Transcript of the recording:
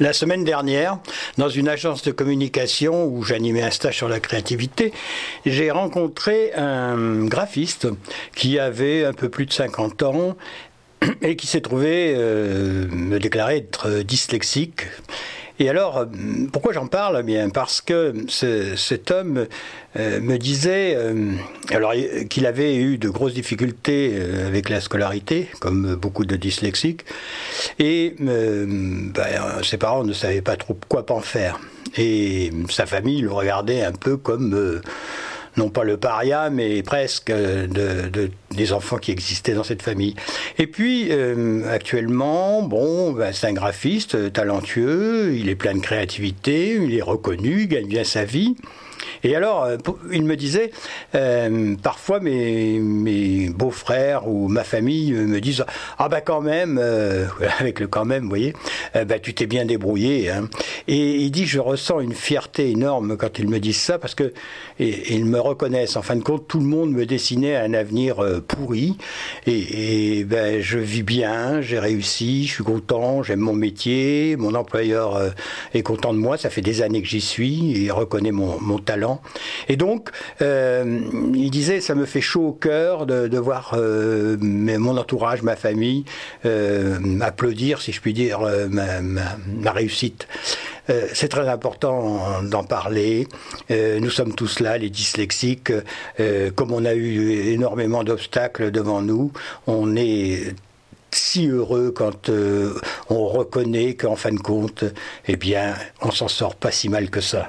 La semaine dernière, dans une agence de communication où j'animais un stage sur la créativité, j'ai rencontré un graphiste qui avait un peu plus de 50 ans et qui s'est trouvé euh, me déclarer être dyslexique et alors, euh, pourquoi j'en parle eh Bien parce que cet homme euh, me disait euh, alors qu'il avait eu de grosses difficultés avec la scolarité, comme beaucoup de dyslexiques, et ben, ses parents ne savaient pas trop quoi en faire. Et sa famille le regardait un peu comme non pas le paria, mais presque de, des enfants qui existaient dans cette famille. Et puis, euh, actuellement, bon, ben, c'est un graphiste talentueux, il est plein de créativité, il est reconnu, il gagne bien sa vie. Et alors, euh, il me disait, euh, parfois mes, mes beaux-frères ou ma famille me disent, ah bah quand même, euh, avec le quand même, vous voyez, bah tu t'es bien débrouillé. Hein. Et il dit, je ressens une fierté énorme quand ils me disent ça, parce que et, ils me reconnaissent. En fin de compte, tout le monde me dessinait un avenir pourri, et, ben, je vis bien, j'ai réussi, je suis content, j'aime mon métier, mon employeur est content de moi, ça fait des années que j'y suis, il reconnaît mon, mon talent et donc, euh, il disait, ça me fait chaud au cœur de, voir euh, mon entourage, ma famille, euh, applaudir, si je puis dire, ma, réussite. C'est très important d'en parler. nous sommes tous là, les dyslexiques. comme on a eu énormément d'obstacles devant nous, on est si heureux quand on reconnaît qu'en fin de compte, eh bien, on s'en sort pas si mal que ça.